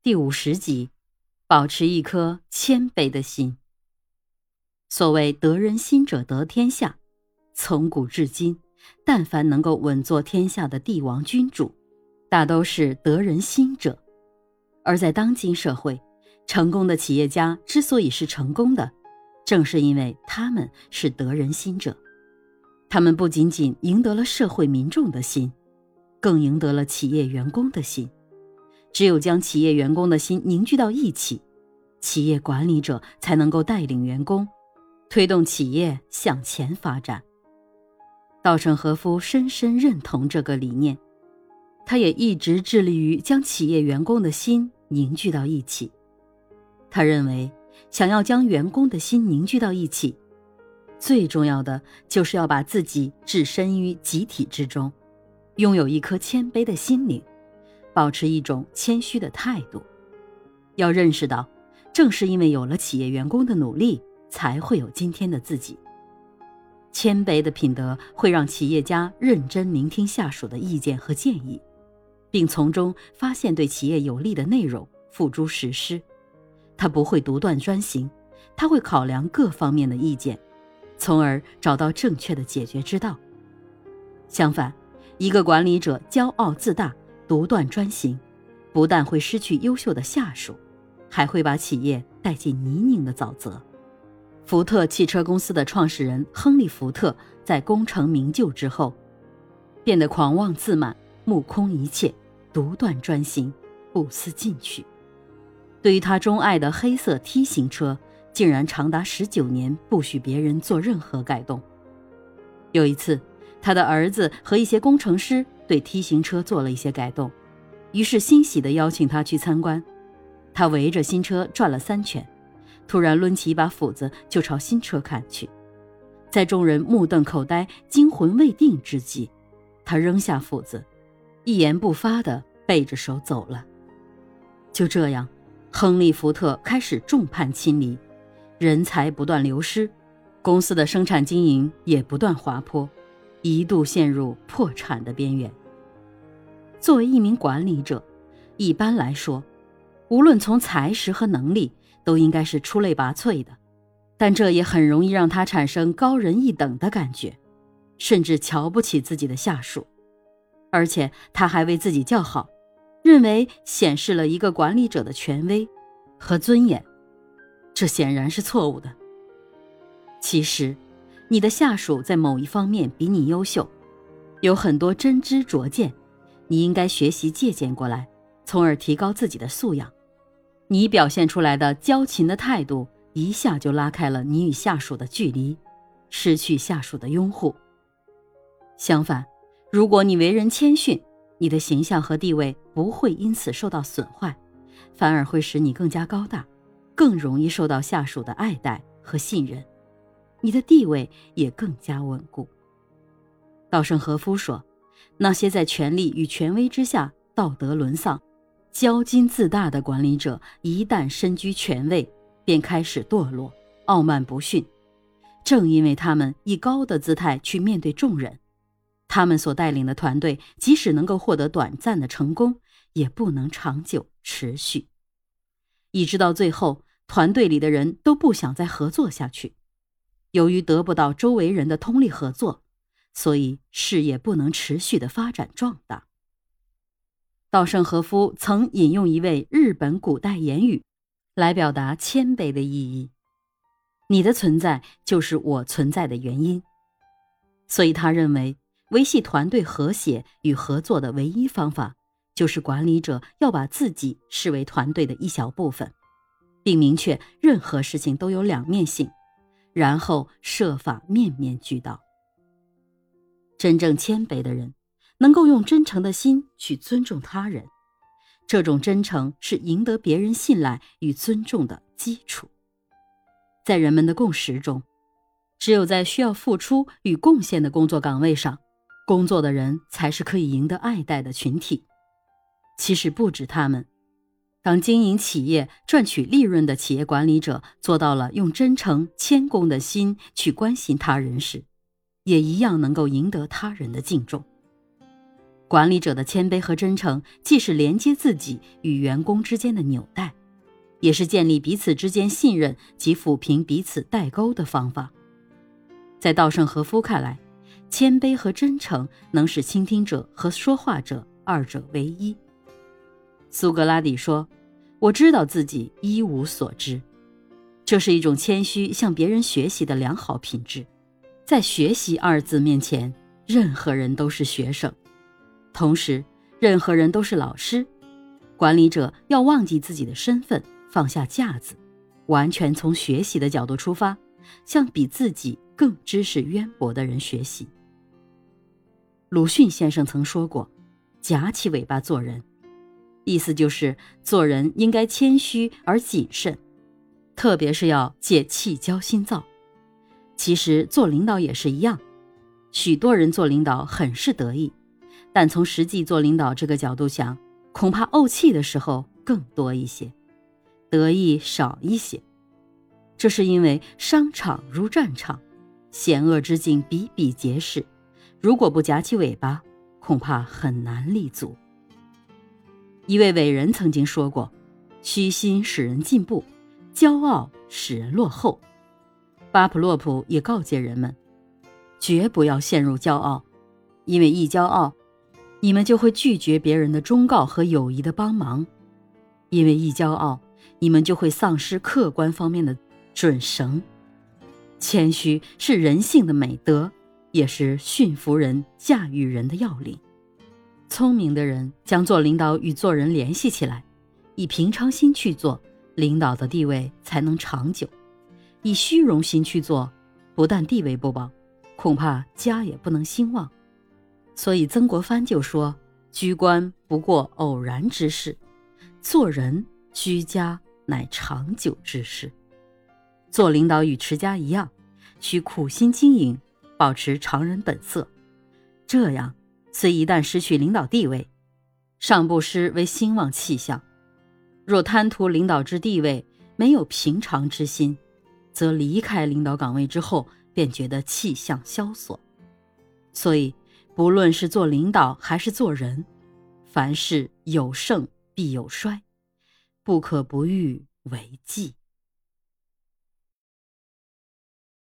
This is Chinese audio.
第五十集，保持一颗谦卑的心。所谓得人心者得天下，从古至今，但凡能够稳坐天下的帝王君主，大都是得人心者。而在当今社会，成功的企业家之所以是成功的，正是因为他们是得人心者。他们不仅仅赢得了社会民众的心，更赢得了企业员工的心。只有将企业员工的心凝聚到一起，企业管理者才能够带领员工，推动企业向前发展。稻盛和夫深深认同这个理念，他也一直致力于将企业员工的心凝聚到一起。他认为，想要将员工的心凝聚到一起，最重要的就是要把自己置身于集体之中，拥有一颗谦卑的心灵。保持一种谦虚的态度，要认识到，正是因为有了企业员工的努力，才会有今天的自己。谦卑的品德会让企业家认真聆听下属的意见和建议，并从中发现对企业有利的内容，付诸实施。他不会独断专行，他会考量各方面的意见，从而找到正确的解决之道。相反，一个管理者骄傲自大。独断专行，不但会失去优秀的下属，还会把企业带进泥泞的沼泽。福特汽车公司的创始人亨利·福特在功成名就之后，变得狂妄自满、目空一切、独断专行、不思进取。对于他钟爱的黑色 T 型车，竟然长达十九年不许别人做任何改动。有一次，他的儿子和一些工程师。对 T 型车做了一些改动，于是欣喜地邀请他去参观。他围着新车转了三圈，突然抡起一把斧子就朝新车砍去。在众人目瞪口呆、惊魂未定之际，他扔下斧子，一言不发地背着手走了。就这样，亨利·福特开始众叛亲离，人才不断流失，公司的生产经营也不断滑坡。一度陷入破产的边缘。作为一名管理者，一般来说，无论从才识和能力，都应该是出类拔萃的，但这也很容易让他产生高人一等的感觉，甚至瞧不起自己的下属，而且他还为自己叫好，认为显示了一个管理者的权威和尊严，这显然是错误的。其实。你的下属在某一方面比你优秀，有很多真知灼见，你应该学习借鉴过来，从而提高自己的素养。你表现出来的交情的态度，一下就拉开了你与下属的距离，失去下属的拥护。相反，如果你为人谦逊，你的形象和地位不会因此受到损坏，反而会使你更加高大，更容易受到下属的爱戴和信任。你的地位也更加稳固。稻盛和夫说：“那些在权力与权威之下道德沦丧、骄矜自大的管理者，一旦身居权位，便开始堕落、傲慢不逊。正因为他们以高的姿态去面对众人，他们所带领的团队即使能够获得短暂的成功，也不能长久持续，一直到最后，团队里的人都不想再合作下去。”由于得不到周围人的通力合作，所以事业不能持续的发展壮大。稻盛和夫曾引用一位日本古代言语，来表达谦卑的意义：“你的存在就是我存在的原因。”所以他认为，维系团队和谐与合作的唯一方法，就是管理者要把自己视为团队的一小部分，并明确任何事情都有两面性。然后设法面面俱到。真正谦卑的人，能够用真诚的心去尊重他人，这种真诚是赢得别人信赖与尊重的基础。在人们的共识中，只有在需要付出与贡献的工作岗位上，工作的人才是可以赢得爱戴的群体。其实不止他们。当经营企业赚取利润的企业管理者做到了用真诚谦恭的心去关心他人时，也一样能够赢得他人的敬重。管理者的谦卑和真诚，既是连接自己与员工之间的纽带，也是建立彼此之间信任及抚平彼此代沟的方法。在稻盛和夫看来，谦卑和真诚能使倾听者和说话者二者为一。苏格拉底说：“我知道自己一无所知。”这是一种谦虚向别人学习的良好品质。在“学习”二字面前，任何人都是学生。同时，任何人都是老师。管理者要忘记自己的身份，放下架子，完全从学习的角度出发，向比自己更知识渊博的人学习。鲁迅先生曾说过：“夹起尾巴做人”，意思就是做人应该谦虚而谨慎，特别是要戒气骄心躁。其实做领导也是一样，许多人做领导很是得意。但从实际做领导这个角度想，恐怕怄气的时候更多一些，得意少一些。这是因为商场如战场，险恶之境比比皆是。如果不夹起尾巴，恐怕很难立足。一位伟人曾经说过：“虚心使人进步，骄傲使人落后。”巴甫洛夫也告诫人们，绝不要陷入骄傲，因为一骄傲。你们就会拒绝别人的忠告和友谊的帮忙，因为一骄傲，你们就会丧失客观方面的准绳。谦虚是人性的美德，也是驯服人、驾驭人的要领。聪明的人将做领导与做人联系起来，以平常心去做，领导的地位才能长久；以虚荣心去做，不但地位不保，恐怕家也不能兴旺。所以曾国藩就说：“居官不过偶然之事，做人居家乃长久之事。做领导与持家一样，需苦心经营，保持常人本色。这样，此一旦失去领导地位，尚不失为兴旺气象；若贪图领导之地位，没有平常之心，则离开领导岗位之后，便觉得气象萧索。所以。”不论是做领导还是做人，凡事有盛必有衰，不可不预为继。